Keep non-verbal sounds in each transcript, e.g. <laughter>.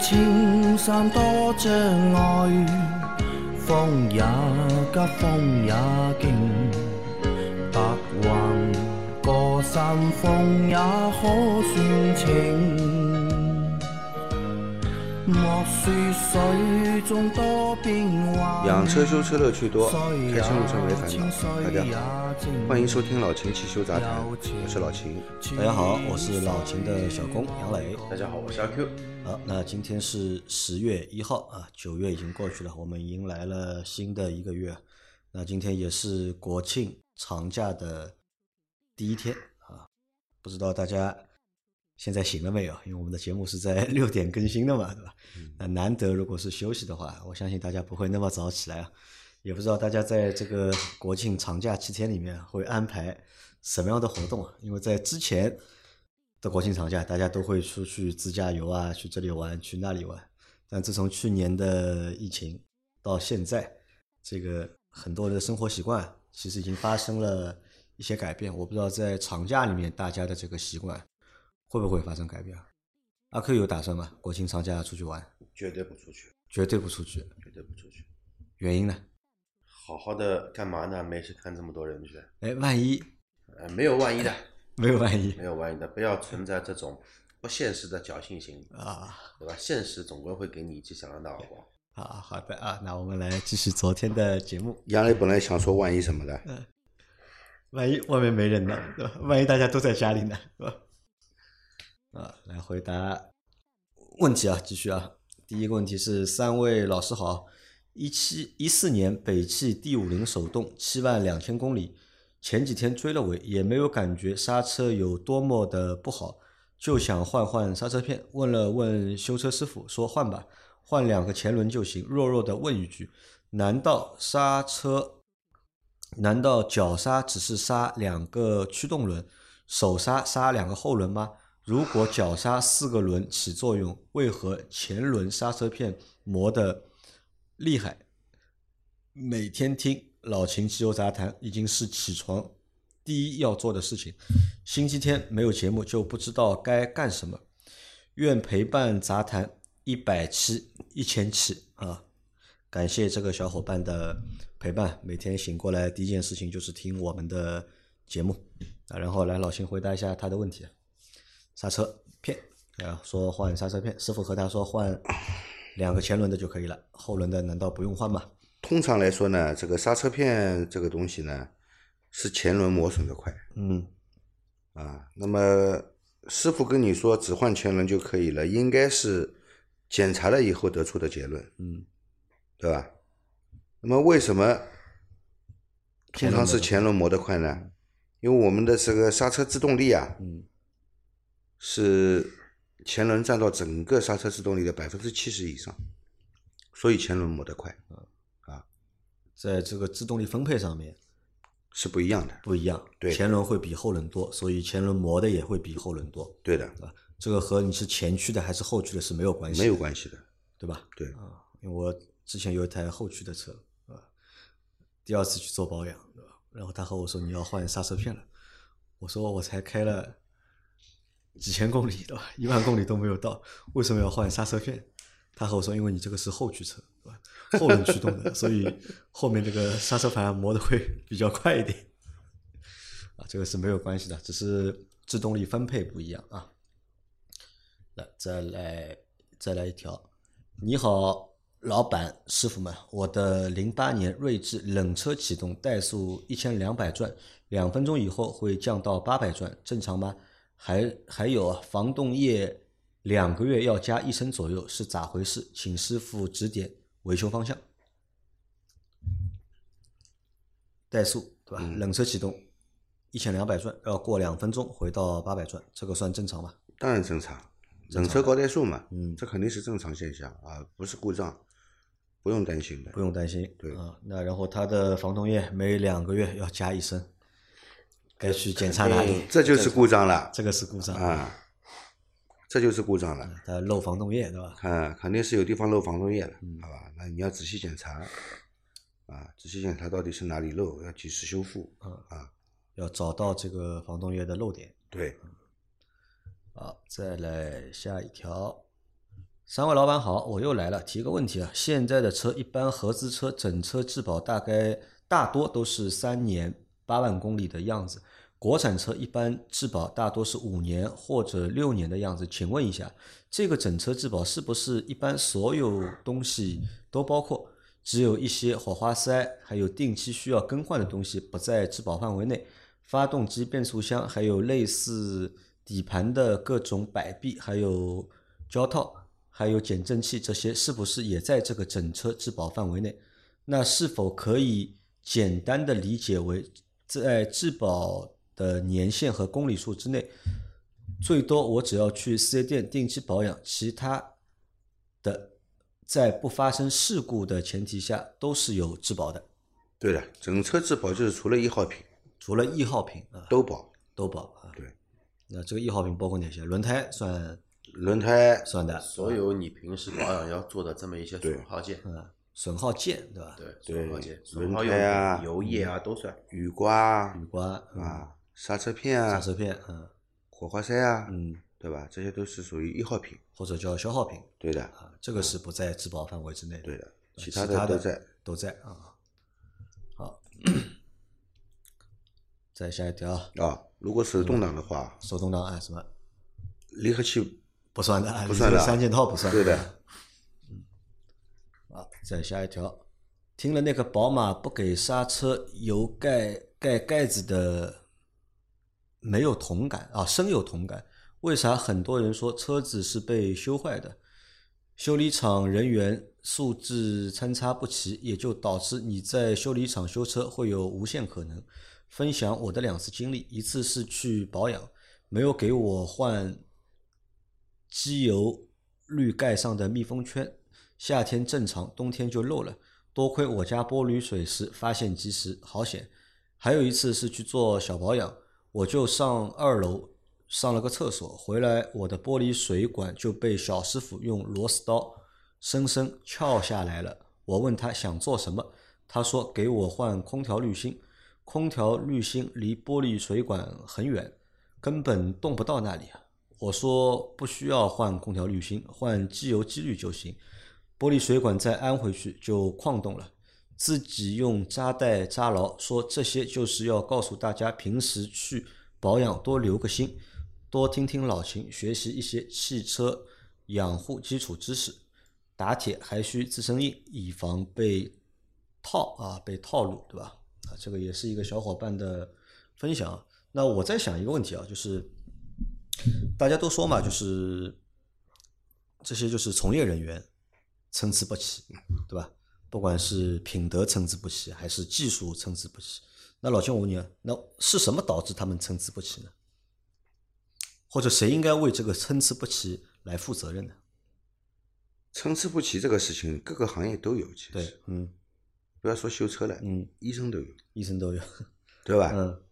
莫说青山多障碍，风也急，风也劲，白云过山峰也可算情。莫说水中多变幻，养车修车乐趣多，开车用车没烦恼。大家好，好欢迎收听老秦汽修杂谈，我是老秦。大家好，我是老秦的小工杨磊。大家好，我是阿 Q。好，那今天是十月一号啊，九月已经过去了，我们迎来了新的一个月。那今天也是国庆长假的第一天啊，不知道大家现在醒了没有？因为我们的节目是在 <laughs> 六点更新的嘛，对吧？那难得如果是休息的话，我相信大家不会那么早起来啊。也不知道大家在这个国庆长假七天里面会安排什么样的活动啊？因为在之前的国庆长假，大家都会出去自驾游啊，去这里玩，去那里玩。但自从去年的疫情到现在，这个很多人的生活习惯其实已经发生了一些改变。我不知道在长假里面大家的这个习惯会不会发生改变啊？阿 Q 有打算吗？国庆长假出去玩？绝对不出去，绝对不出去，绝对不出去。原因呢？好好的干嘛呢？没事看这么多人去，哎，万一呃，没有万一的，<laughs> 没有万一没有万一的，不要存在这种不现实的侥幸心理，啊对吧？现实总归会给你一记响亮的耳光。啊，好的啊，那我们来继续昨天的节目。杨磊本来想说万一什么的，嗯万一外面没人呢，对吧？万一大家都在家里呢，对吧？啊，来回答问题啊，继续啊。第一个问题是：三位老师好，一七一四年北汽 D 五零手动，七万两千公里，前几天追了尾，也没有感觉刹车有多么的不好，就想换换刹车片。问了问修车师傅，说换吧，换两个前轮就行。弱弱的问一句：难道刹车？难道脚刹只是刹两个驱动轮，手刹刹两个后轮吗？如果脚刹四个轮起作用，为何前轮刹车片磨得厉害？每天听老秦汽油杂谈已经是起床第一要做的事情。星期天没有节目就不知道该干什么。愿陪伴杂谈一百期、一千期啊！感谢这个小伙伴的陪伴，每天醒过来第一件事情就是听我们的节目啊。然后来老秦回答一下他的问题。刹车片啊，说换刹车片，师傅和他说换两个前轮的就可以了，后轮的难道不用换吗？通常来说呢，这个刹车片这个东西呢，是前轮磨损的快嗯啊。那么师傅跟你说只换前轮就可以了，应该是检查了以后得出的结论，嗯对吧？那么为什么通常是前轮磨得快呢？因为我们的这个刹车制动力啊，嗯是前轮占到整个刹车制动力的百分之七十以上，所以前轮磨得快啊在这个制动力分配上面是不一样的。不一样，对前轮会比后轮多，所以前轮磨的也会比后轮多，对的，对吧？这个和你是前驱的还是后驱的是没有关系，没有关系的。对吧？对啊，因为我之前有一台后驱的车，啊，第二次去做保养，对吧？然后他和我说你要换刹车片了，我说我才开了几千公里，对吧？一万公里都没有到，为什么要换刹车片？他和我说，因为你这个是后驱车，对吧？后轮驱动的，所以后面这个刹车盘磨的会 <laughs> 比较快一点。啊，这个是没有关系的，只是制动力分配不一样啊。来，再来再来一条，你好，老板师傅们，我的零八年锐志冷车启动，怠速一千两百转，两分钟以后会降到八百转，正常吗？还还有啊，防冻液两个月要加一升左右，是咋回事？请师傅指点维修方向。怠速对吧？冷车启动一千两百转，要过两分钟回到八百转，这个算正常吧？当然正常，冷车高怠速嘛，嗯这肯定是正常现象啊，不是故障，不用担心的不。用担心。对啊，那然后它的防冻液每两个月要加一升，该去检查哪里？这就是故障了这个是故障，啊，这就是故障了。它漏防冻液对吧？看，肯定是有地方漏防冻液了，嗯好吧？那你要仔细检查，啊，仔细检查到底是哪里漏，要及时修复。嗯啊，要找到这个防冻液的漏点。对，好，再来下一条。三位老板好，我又来了，提个问题啊。现在的车一般合资车整车质保大概大多都是三年八万公里的样子，国产车一般质保大多是五年或者六年的样子。请问一下，这个整车质保是不是一般所有东西都包括？只有一些火花塞还有定期需要更换的东西不在质保范围内？发动机、变速箱还有类似底盘的各种摆臂，还有胶套。还有减震器这些是不是也在这个整车质保范围内？那是否可以简单的理解为，在质保的年限和公里数之内，最多我只要去四 S 店定期保养，其他的在不发生事故的前提下都是有质保的。对的，整车质保就是除了一号品除了一号品啊，都保，都保啊。对，那这个一号品包括哪些？轮胎算轮胎算的，所有你平时保养要做的这么一些损耗件，嗯，损耗件对吧？对，对损耗件、损轮耗胎啊油液啊都算。雨刮雨刮嗯啊、刹车片啊、刹车片，嗯火花塞啊，嗯，对吧？这些都是属于易耗品。或者叫消耗品对的，啊，这个是不在质保范围之内的。对的，呃其他他的都在。都在啊。好，再下一条，啊，如果手动挡的话，手动挡啊什么离合器不算的啊，不算的三件套不算。对的。再下一条，听了那个宝马不给刹车油盖盖盖子的，没有同感啊，深有同感。为啥很多人说车子是被修坏的？修理厂人员素质参差不齐，也就导致你在修理厂修车会有无限可能。分享我的两次经历，一次是去保养，没有给我换机油滤盖上的密封圈，夏天正常，冬天就漏了。多亏我家玻璃水时发现及时，好险。还有一次是去做小保养，我就上二楼上了个厕所，回来我的玻璃水管就被小师傅用螺丝刀 <laughs> 生生撬下来了。我问他想做什么，他说给我换空调滤芯。空调滤芯离玻璃水管很远，根本动不到那里。我说不需要换空调滤芯，换机油机滤就行。玻璃水管再安回去就矿洞了，自己用扎带扎牢。说这些就是要告诉大家，平时去保养多留个心，多听听老秦，学习一些汽车养护基础知识。打铁还需自身硬，以防被套啊被套路，对吧？啊，这个也是一个小伙伴的分享。那我在想一个问题啊，就是大家都说嘛，就是这些就是从业人员参差不齐，对吧？不管是品德参差不齐，还是技术参差不齐。那老兄，我问你啊，那是什么导致他们参差不齐呢？或者谁应该为这个参差不齐来负责任呢？参差不齐这个事情，各个行业都有，其实对，嗯不要说修车了，嗯，医生都有，医生都有，对吧？嗯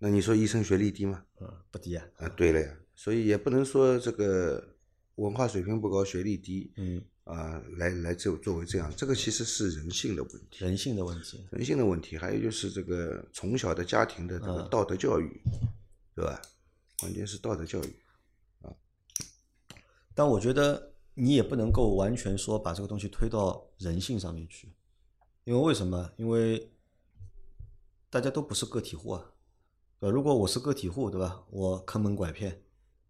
那你说医生学历低吗？嗯，不低啊，啊，对了呀，所以也不能说这个文化水平不高、学历低嗯，啊，来来作作为这样，这个其实是人性的问题，人性的问题，人性的问题，还有就是这个从小的家庭的这个嗯道德教育，对吧？关键是道德教育啊，但我觉得你也不能够完全说把这个东西推到人性上面去，因为为什么？因为大家都不是个体户啊，对吧？如果我是个体户，对吧？我坑蒙拐骗，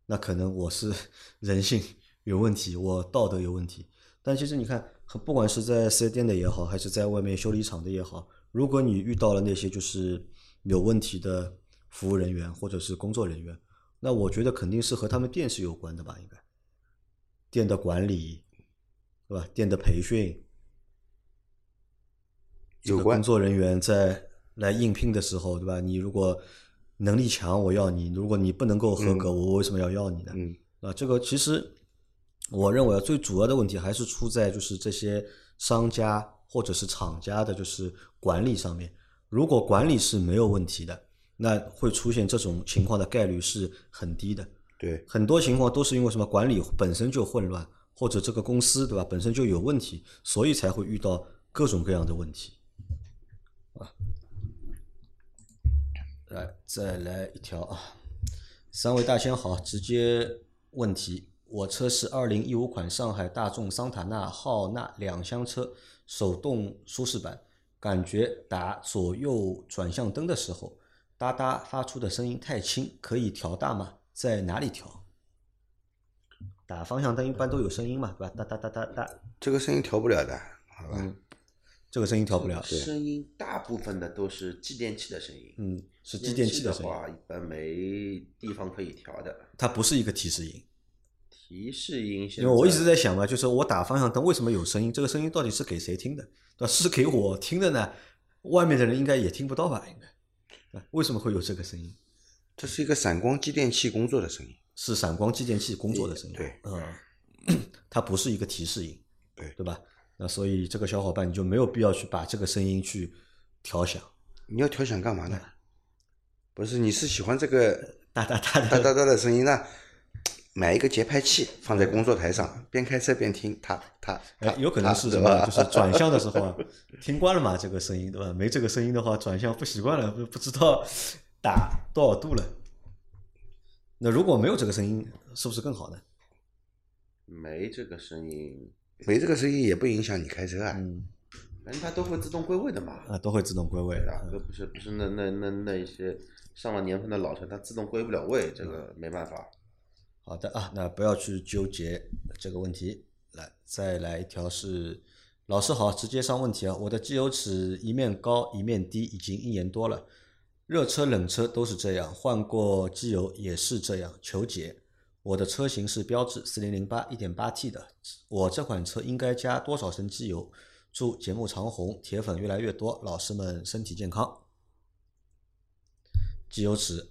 那可能我是 <laughs> 人性有问题，我道德有问题。但其实你看，不管是在四 S 店的也好，还是在外面修理厂的也好，如果你遇到了那些就是有问题的服务人员或者是工作人员，那我觉得肯定是和他们店是有关的吧，应该。店的管理，对吧？店的培训，这有关个工作人员在来应聘的时候，对吧？你如果能力强，我要你；如果你不能够合格，我为什么要要你呢？嗯，啊，这个其实我认为啊，最主要的问题还是出在就是这些商家或者是厂家的就是管理上面。如果管理是没有问题的，那会出现这种情况的概率是很低的。对，很多情况都是因为什么管理本身就混乱，或者这个公司对吧本身就有问题，所以才会遇到各种各样的问题。啊，来再来一条啊！三位大仙好，直接问题：我车是二零一五款上海大众桑塔纳浩纳两厢车手动舒适版，感觉打左右转向灯的时候，哒哒发出的声音太轻，可以调大吗？在哪里调？打方向灯一般都有声音嘛，对吧？哒哒哒哒哒，这个声音调不了的，好吧？嗯，这个声音调不了，声音大部分的都是继电器的声音。嗯，是继电器的声音，话，一般没地方可以调的。它不是一个提示音。提示音现在，因为我一直在想嘛，就是我打方向灯为什么有声音？这个声音到底是给谁听的？对吧？是给我听的呢？外面的人应该也听不到吧？应该，啊为什么会有这个声音？这是一个闪光继电器工作的声音。是闪光继电器工作的声音。对嗯，<clears throat> 它不是一个提示音，对对吧？那所以这个小伙伴你就没有必要去把这个声音去调响，你要调响干嘛呢？不是，你是喜欢这个哒哒哒哒。哒哒的声音，那买一个节拍器放在工作台上，边开车边听，它它它，哎，有可能是什么？就是 <laughs> 转向的时候啊，听惯了嘛，这个声音对吧？没这个声音的话，转向不习惯了，不不知道打多少度了。那如果没有这个声音，是不是更好呢？没这个声音，没这个声音也不影响你开车啊。嗯，反正它都会自动归位的嘛。啊，都会自动归位的。这不是不是那那那那一些上了年份的老车，它自动归不了位，这个没办法。好的啊，那不要去纠结这个问题。来，再来一条是，老师好，直接上问题啊。我的机油尺一面高一面低，已经一年多了，热车冷车都是这样，换过机油也是这样，求解。我的车型是标致四零零八一点八 T 的，我这款车应该加多少升机油？祝节目长红，铁粉越来越多，老师们身体健康。机油尺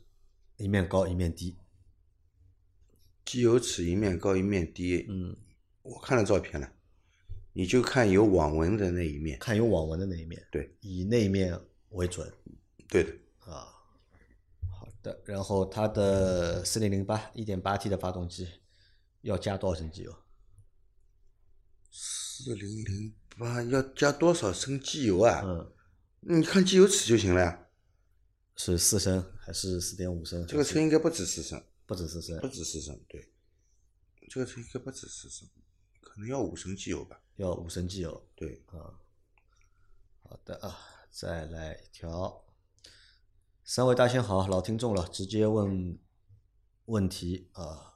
一面高一面低，机油尺一面高一面低，嗯，我看了照片了，你就看有网纹的那一面。看有网纹的那一面，对，以那一面为准对的，啊。好的，然后它的四零零八一点八 T 的发动机要加多少升机油？四零零八要加多少升机油啊？嗯，你看机油尺就行了呀。是四升还是四点五升？这个车应该不止四升，不止四升不，止四升，对，这个车应该不止四升，可能要五升机油吧？要五升机油。对，啊好的啊，再来一条。三位大仙好，老听众了，直接问问题啊。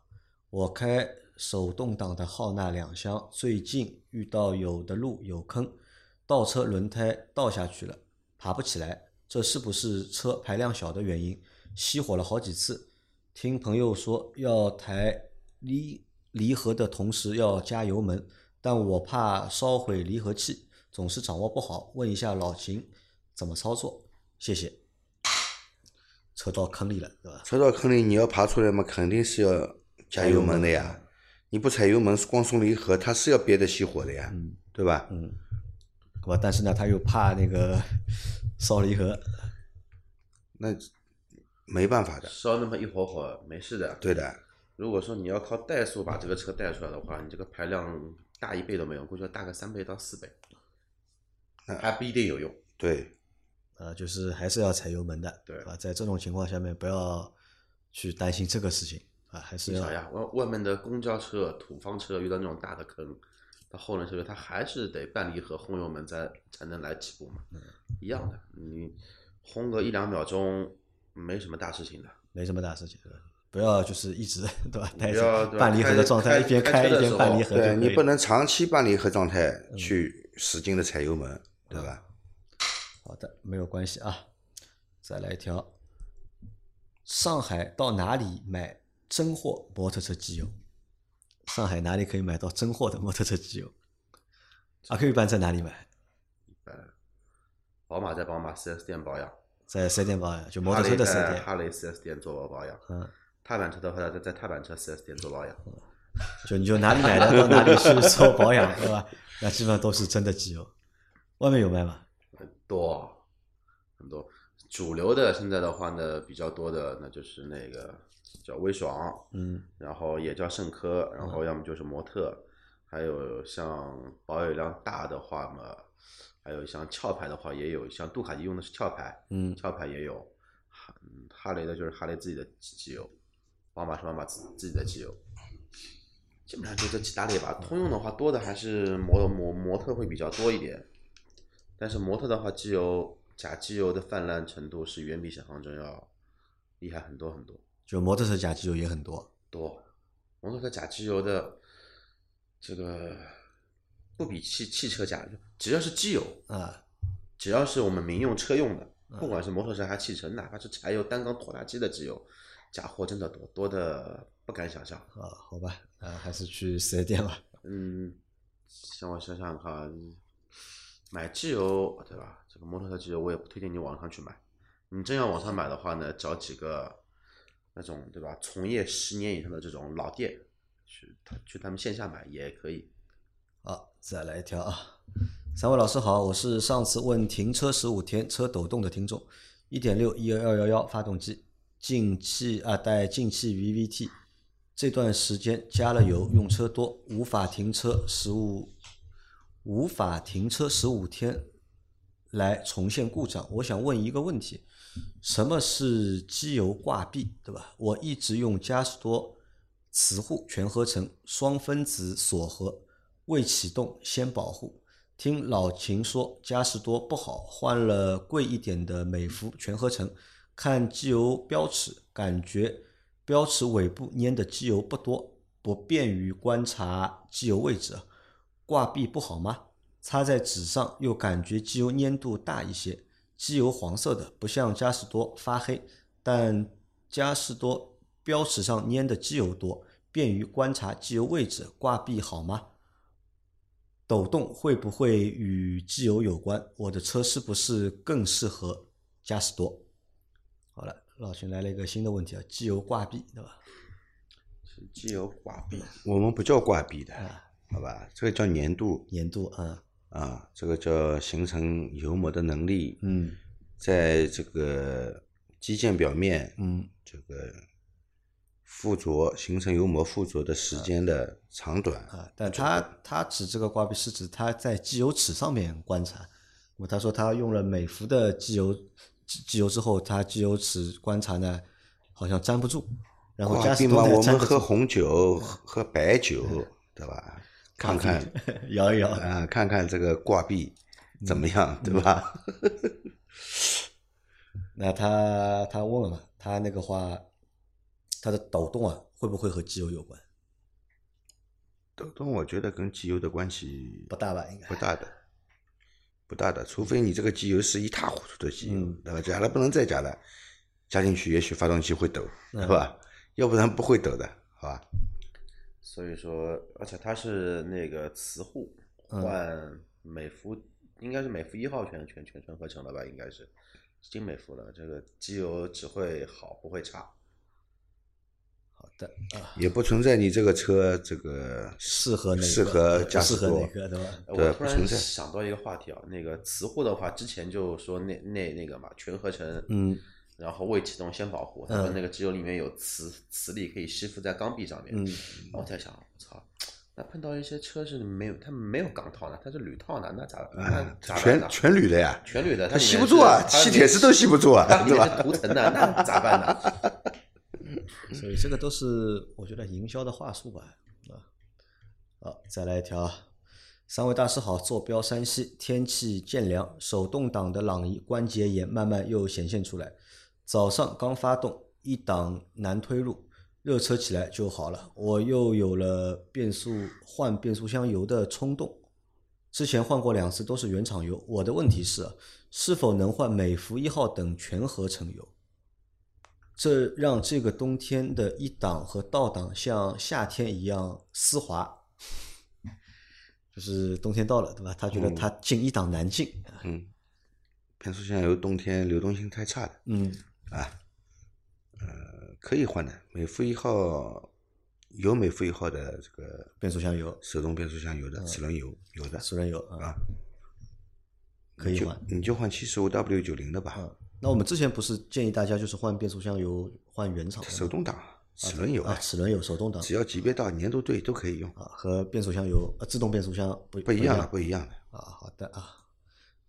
我开手动挡的浩纳两厢，最近遇到有的路有坑，倒车轮胎倒下去了，爬不起来，这是不是车排量小的原因？熄火了好几次，听朋友说要抬离离合的同时要加油门，但我怕烧毁离合器，总是掌握不好，问一下老秦怎么操作？谢谢。车到坑里了，对吧？车到坑里你要爬出来嘛，肯定是要加油门的呀。你不踩油门，光松离合，它是要憋得熄火的呀，嗯对吧？嗯，对吧？但是呢，他又怕那个 <laughs> 烧离合，那没办法的，烧那么一会儿会没事的。对的，如果说你要靠怠速把这个车带出来的话，你这个排量大一倍都没用，估计要大个三倍到四倍，还不一定有用。对，呃，就是还是要踩油门的，对啊？在这种情况下面，不要去担心这个事情啊，还是要你想呀，外外面的公交车、土方车遇到那种大的坑，它后轮车它还是得半离合轰油门才才能来起步嘛，嗯一样的，你轰个一两秒钟没什么大事情的。没什么大事情，的不要就是一直 <laughs> 对吧？带着半离合的状态，一边开一边半离合对你不能长期半离合状态嗯去使劲的踩油门，对吧？好的，没有关系啊。再来一条，上海到哪里买真货摩托车机油？上海哪里可以买到真货的摩托车机油？阿 Q 一般在哪里买？一般宝马在宝马 4S 店保养，在四 S 店保养，就摩托车的四 S 店。哈雷在哈雷 4S 店做保养，嗯，踏板车的话在在踏板车四 S 店做保养。就你就哪里买的到哪里去做保养，对吧？那基本上都是真的机油。外面有卖吗？很多很多，主流的现在的话呢，比较多的那就是那个叫威爽，嗯，然后也叫圣科，然后要么就是模特，还有像保有量大的话嘛，还有像壳牌的话也有，像杜卡迪用的是壳牌，嗯壳牌也有，哈嗯哈雷的就是哈雷自己的机油，宝马是宝马自自己的机油，基本上就这几大类吧。通用的话，多的还是摩摩摩特会比较多一点，但是摩特的话，机油假机油的泛滥程度是远比小方针要厉害很多很多。就摩托车假机油也很多，多，摩托车假机油的这个不比汽汽车假，只要是机油，啊，只要是我们民用车用的，不管是摩托车还是汽车，哪怕是柴油单缸拖拉机的机油，假货真的多，多的不敢想象。啊，好吧，啊，还是去四 S 店吧。嗯，像我想想看啊，买机油对吧？这个摩托车机油我也不推荐你网上去买，你真要网上买的话呢，找几个那种对吧，从业十年以上的这种老店，去他去他们线下买也可以。好，再来一条啊！三位老师好，我是上次问停车十五天车抖动的听众，一点六一幺幺幺发动机进气啊带进气 VVT，这段时间加了油用车多，无法停车十五无法停车十五天来重现故障。我想问一个问题，什么是机油挂壁，对吧？我一直用嘉实多磁护全合成双分子锁合，未启动先保护。听老秦说嘉实多不好，换了贵一点的美孚全合成，看机油标尺，感觉标尺尾部粘的机油不多，不便于观察机油位置。挂壁不好吗？擦在纸上又感觉机油粘度大一些，机油黄色的，不像嘉实多发黑，但嘉实多标尺上粘的机油多，便于观察机油位置。挂壁好吗？抖动会不会与机油有关？我的车是不是更适合嘉实多？好了，老秦来了一个新的问题啊，机油挂壁，对吧？是机油挂壁，我们不叫挂壁的，啊，好吧？这个叫粘度粘度啊，啊，这个叫形成油膜的能力，嗯在这个机件表面，嗯这个附着形成油膜附着的时间的长短，啊，但他他指这个挂壁是指他在机油尺上面观察。那么他说他用了美孚的机油机机油之后，他机油尺观察呢好像粘不住，然后挂壁嘛，嘉实多呢我们喝红酒、<laughs> 喝白酒，对吧？看看 <laughs> <laughs> 摇一摇，啊，看看这个挂壁怎么样，对吧？那他他问了嘛，他那个话，它的抖动啊，会不会和机油有关？抖动我觉得跟机油的关系不大吧，应该不大的，不大的，除非你这个机油是一塌糊涂的机油，嗯对吧？加了不能再加了，加进去也许发动机会抖，嗯是吧？要不然不会抖的，好吧？所以说，而且它是那个磁护嗯换美孚，应该是美孚一号全全全纯合成的吧？应该是金美孚的，这个机油只会好不会差。好的啊，也不存在你这个车这个适合哪个适合不适合驾驶多哪个对吧？呃对我突然不存在想到一个话题啊，那个磁护的话，之前就说那那那个嘛，全合成，嗯，然后未启动先保护，他说那个机油里面有磁磁力可以吸附在缸壁上面。嗯，我在想，我操，那碰到一些车是没有，它没有钢套呢，它是铝套呢，那咋那啊，咋办全？全铝的呀，全铝的，它吸不住啊，吸铁石都吸不住啊，它里对吧？面是涂层的，那咋办呢？所以这个都是我觉得营销的话术吧，啊，好，再来一条。三位大师好，坐标山西，天气渐凉，手动挡的朗逸关节炎慢慢又显现出来。早上刚发动，一档难推入，热车起来就好了。我又有了变速换变速箱油的冲动。之前换过两次都是原厂油。我的问题是，是否能换美孚一号等全合成油？这让这个冬天的一档和倒档像夏天一样丝滑。就是冬天到了，对吧？他觉得他进一档难进，嗯，变速箱油冬天流动性太差了，嗯啊呃可以换的。美孚一号有美孚一号的这个变速箱油、手动变速箱油的齿轮油有的齿轮油啊，可以换。你就换七十五 W 九零的吧，嗯，那我们之前不是建议大家就是换变速箱油换原厂的吗手动挡齿轮油啊，齿轮油手动挡只要级别到粘度对都可以用，啊和变速箱油呃自动变速箱不一不一样的，不一样的。啊，好的啊，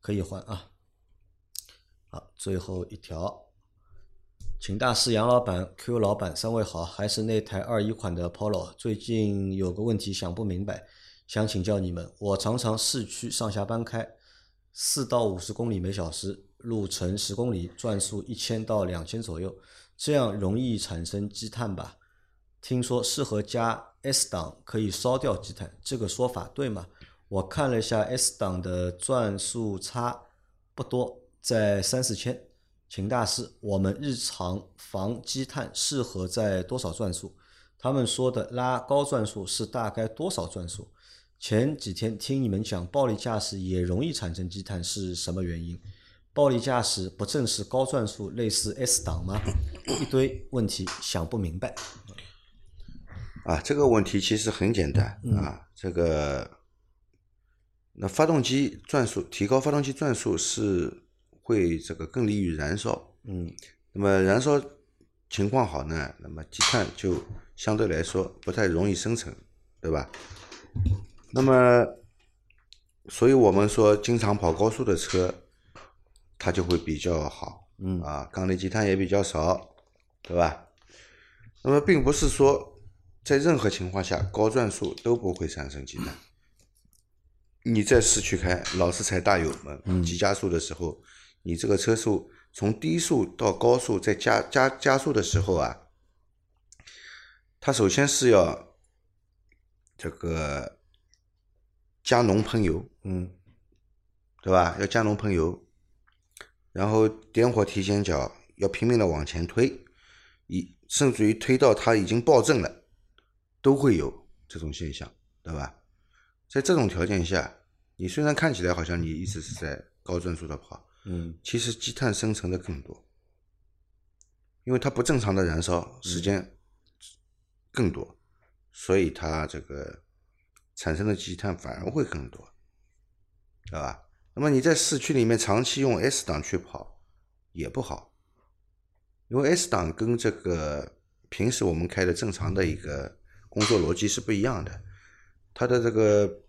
可以换啊。好，最后一条，秦大师、杨老板、Q 老板三位好，还是那台二一款的 Polo。最近有个问题想不明白，想请教你们。我常常市区上下班开，四到五十公里每小时，路程十公里，转速一千到两千左右，这样容易产生积碳吧？听说适合加 S 档可以烧掉积碳，这个说法对吗？我看了一下 S 档的转速差不多，在三四千。秦大师，我们日常防积碳适合在多少转速？他们说的拉高转速是大概多少转速？前几天听你们讲暴力驾驶也容易产生积碳，是什么原因？暴力驾驶不正是高转速类似 S 档吗？<coughs> 一堆问题想不明白。啊，这个问题其实很简单啊，这个那发动机转速提高，发动机转速是。会这个更利于燃烧，嗯，那么燃烧情况好呢，那么积碳就相对来说不太容易生成，对吧？那么，所以我们说经常跑高速的车，它就会比较好，嗯啊，缸内积碳也比较少，对吧？那么并不是说在任何情况下高转速都不会产生积碳，你在市区开，老是踩大油门，急加速的时候。你这个车速从低速到高速再加加加速的时候啊，它首先是要这个加浓喷油，嗯，对吧？要加浓喷油，然后点火提前脚，要拼命的往前推，一甚至于推到它已经爆震了，都会有这种现象，对吧？在这种条件下，你虽然看起来好像你一直是在高转速的跑。嗯，其实积碳生成的更多，因为它不正常的燃烧时间更多，所以它这个产生的积碳反而会更多，对吧？那么你在市区里面长期用 S 档去跑也不好，因为 S 档跟这个平时我们开的正常的一个工作逻辑是不一样的，它的这个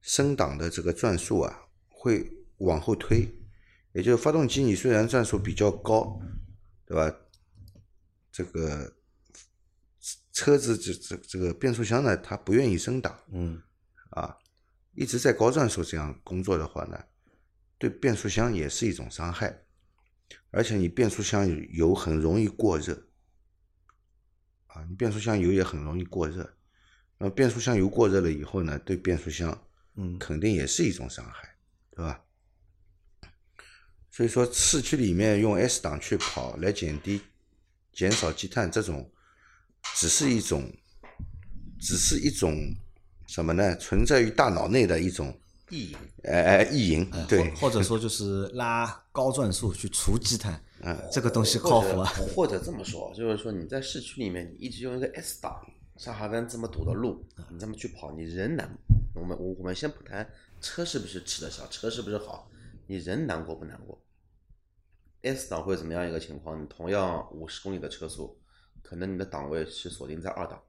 升档的这个转速啊会。往后推，也就是发动机你虽然转速比较高，对吧？这个车子这这这个变速箱呢，它不愿意升档，嗯，啊，一直在高转速这样工作的话呢，对变速箱也是一种伤害，而且你变速箱油很容易过热，啊，你变速箱油也很容易过热，那么变速箱油过热了以后呢，对变速箱，嗯，肯定也是一种伤害，对吧？所以说，市区里面用 S 档去跑来减低、减少积碳，这种只是一种，只是一种什么呢？存在于大脑内的一种意淫，哎哎，意淫，对，或者说就是拉高转速去除积碳，嗯，这个东西靠谱啊。或者 <laughs> 这么说，就是说你在市区里面，你一直用一个 S 档，上下班这么堵的路，你这么去跑，你人难。我们我我们先不谈车是不是吃得消，车是不是好，你人难过不难过？S 档会怎么样一个情况？你同样五十公里的车速，可能你的档位是锁定在二档，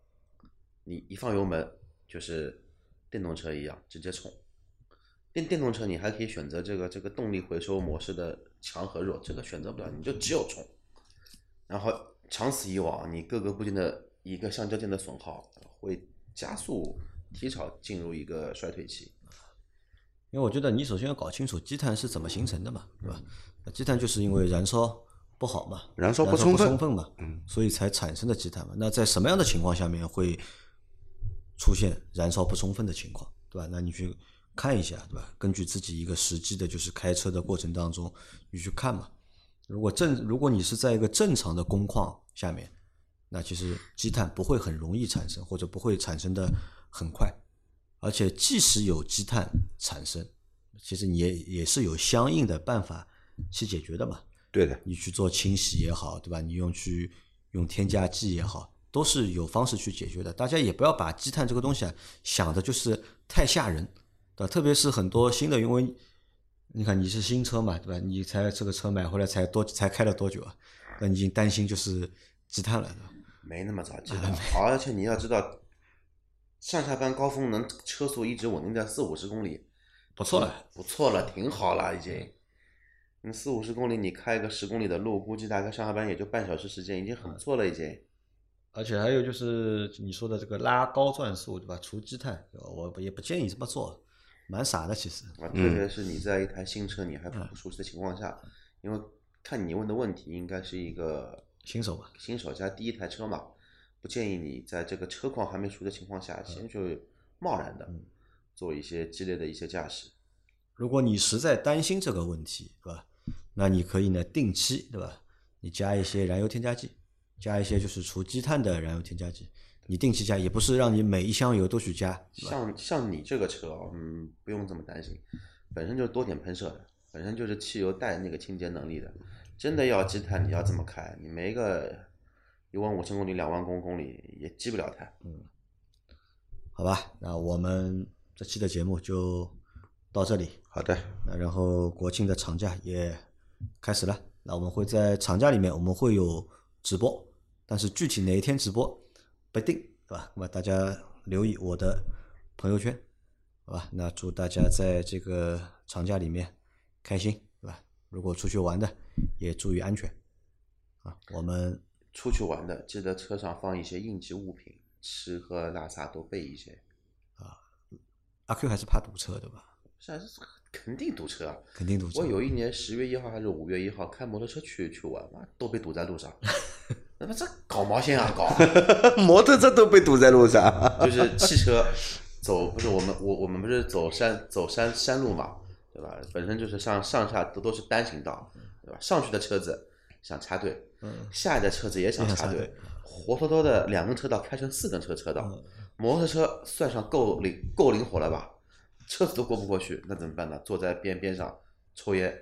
你一放油门就是电动车一样直接冲。电电动车你还可以选择这个这个动力回收模式的强和弱，这个选择不了，你就只有冲。然后长此以往，你各个部件的一个橡胶件的损耗会加速提早进入一个衰退期。因为我觉得你首先要搞清楚积碳是怎么形成的嘛，对吧？积碳就是因为燃烧不好嘛，燃烧不充分嘛，嗯，所以才产生的积碳嘛。那在什么样的情况下面会出现燃烧不充分的情况，对吧？那你去看一下，对吧？根据自己一个实际的，就是开车的过程当中，你去看嘛。如果正如果你是在一个正常的工况下面，那其实积碳不会很容易产生，或者不会产生的很快。而且即使有积碳产生，其实你也也是有相应的办法。去解决的嘛？对的，你去做清洗也好，对吧？你用去用添加剂也好，都是有方式去解决的。大家也不要把积碳这个东西啊想的就是太吓人，对吧？特别是很多新的，因为你看你是新车嘛，对吧？你才这个车买回来才多才开了多久啊？那你已经担心就是积碳了，没那么早积碳，而且你要知道，上下班高峰能车速一直稳定在四五十公里，不错了，不错了，挺好了已经。你四五十公里，你开个十公里的路，估计大概上下班也就半小时时间，已经很不错了，已经。而且还有就是你说的这个拉高转速，对吧？除积碳，对吧我也不建议这么做，蛮傻的其实。啊，特别是你在一台新车你还不熟悉的情况下，因为看你问的问题应该是一个新手吧，新手加第一台车嘛，不建议你在这个车况还没熟的情况下，先去贸然的做一些激烈的一些驾驶。如果你实在担心这个问题，对吧？那你可以呢定期，对吧？你加一些燃油添加剂，加一些就是除积碳的燃油添加剂。你定期加，也不是让你每一箱油都去加，像像你这个车哦，嗯，不用这么担心，本身就是多点喷射的，本身就是汽油带那个清洁能力的。真的要积碳，你要这么开，你没个一万五千公里、两万公公里也积不了碳。嗯好吧，那我们这期的节目就到这里。好的，那然后国庆的长假也开始了，那我们会在长假里面我们会有直播，但是具体哪一天直播不定，对吧？那么大家留意我的朋友圈，好吧？那祝大家在这个长假里面开心，对吧？如果出去玩的也注意安全啊。我们出去玩的，记得车上放一些应急物品，吃喝拉撒都备一些啊。阿 Q 还是怕堵车，对吧？是肯定堵车啊！肯定堵车。我有一年十月一号还是五月一号开摩托车去去玩嘛，都被堵在路上。<laughs> 那么这搞毛线啊搞！摩托车都被堵在路上。<laughs> 就是汽车走，不是我们我我们不是走山走山山路嘛，对吧？本身就是上上下都都是单行道，对吧？上去的车子想插队，下来的车子也想插队活脱脱的两根车道开成四根车车道，摩托车算上够灵够灵活了吧？车子都过不过去，那怎么办呢？坐在边边上抽烟，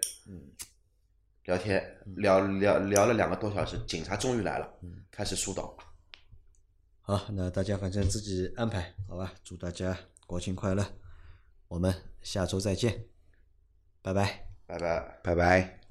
聊天，聊聊聊了两个多小时，警察终于来了，开始疏导。好，那大家反正自己安排，好吧？祝大家国庆快乐，我们下周再见，拜拜。拜拜。拜拜。